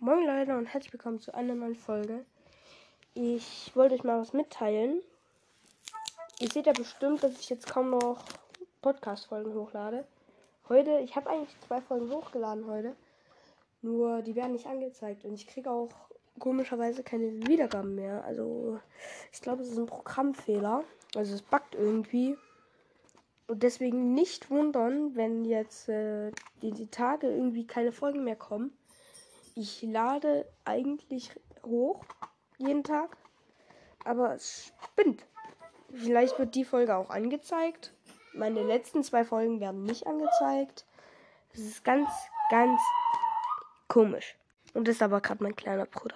Moin Leute und herzlich willkommen zu einer neuen Folge. Ich wollte euch mal was mitteilen. Ihr seht ja bestimmt, dass ich jetzt kaum noch Podcast-Folgen hochlade. Heute, ich habe eigentlich zwei Folgen hochgeladen heute. Nur die werden nicht angezeigt und ich kriege auch komischerweise keine Wiedergaben mehr. Also ich glaube, es ist ein Programmfehler. Also es buggt irgendwie. Und deswegen nicht wundern, wenn jetzt äh, die, die Tage irgendwie keine Folgen mehr kommen. Ich lade eigentlich hoch jeden Tag, aber es spinnt. Vielleicht wird die Folge auch angezeigt. Meine letzten zwei Folgen werden nicht angezeigt. Das ist ganz, ganz komisch. Und das ist aber gerade mein kleiner Bruder.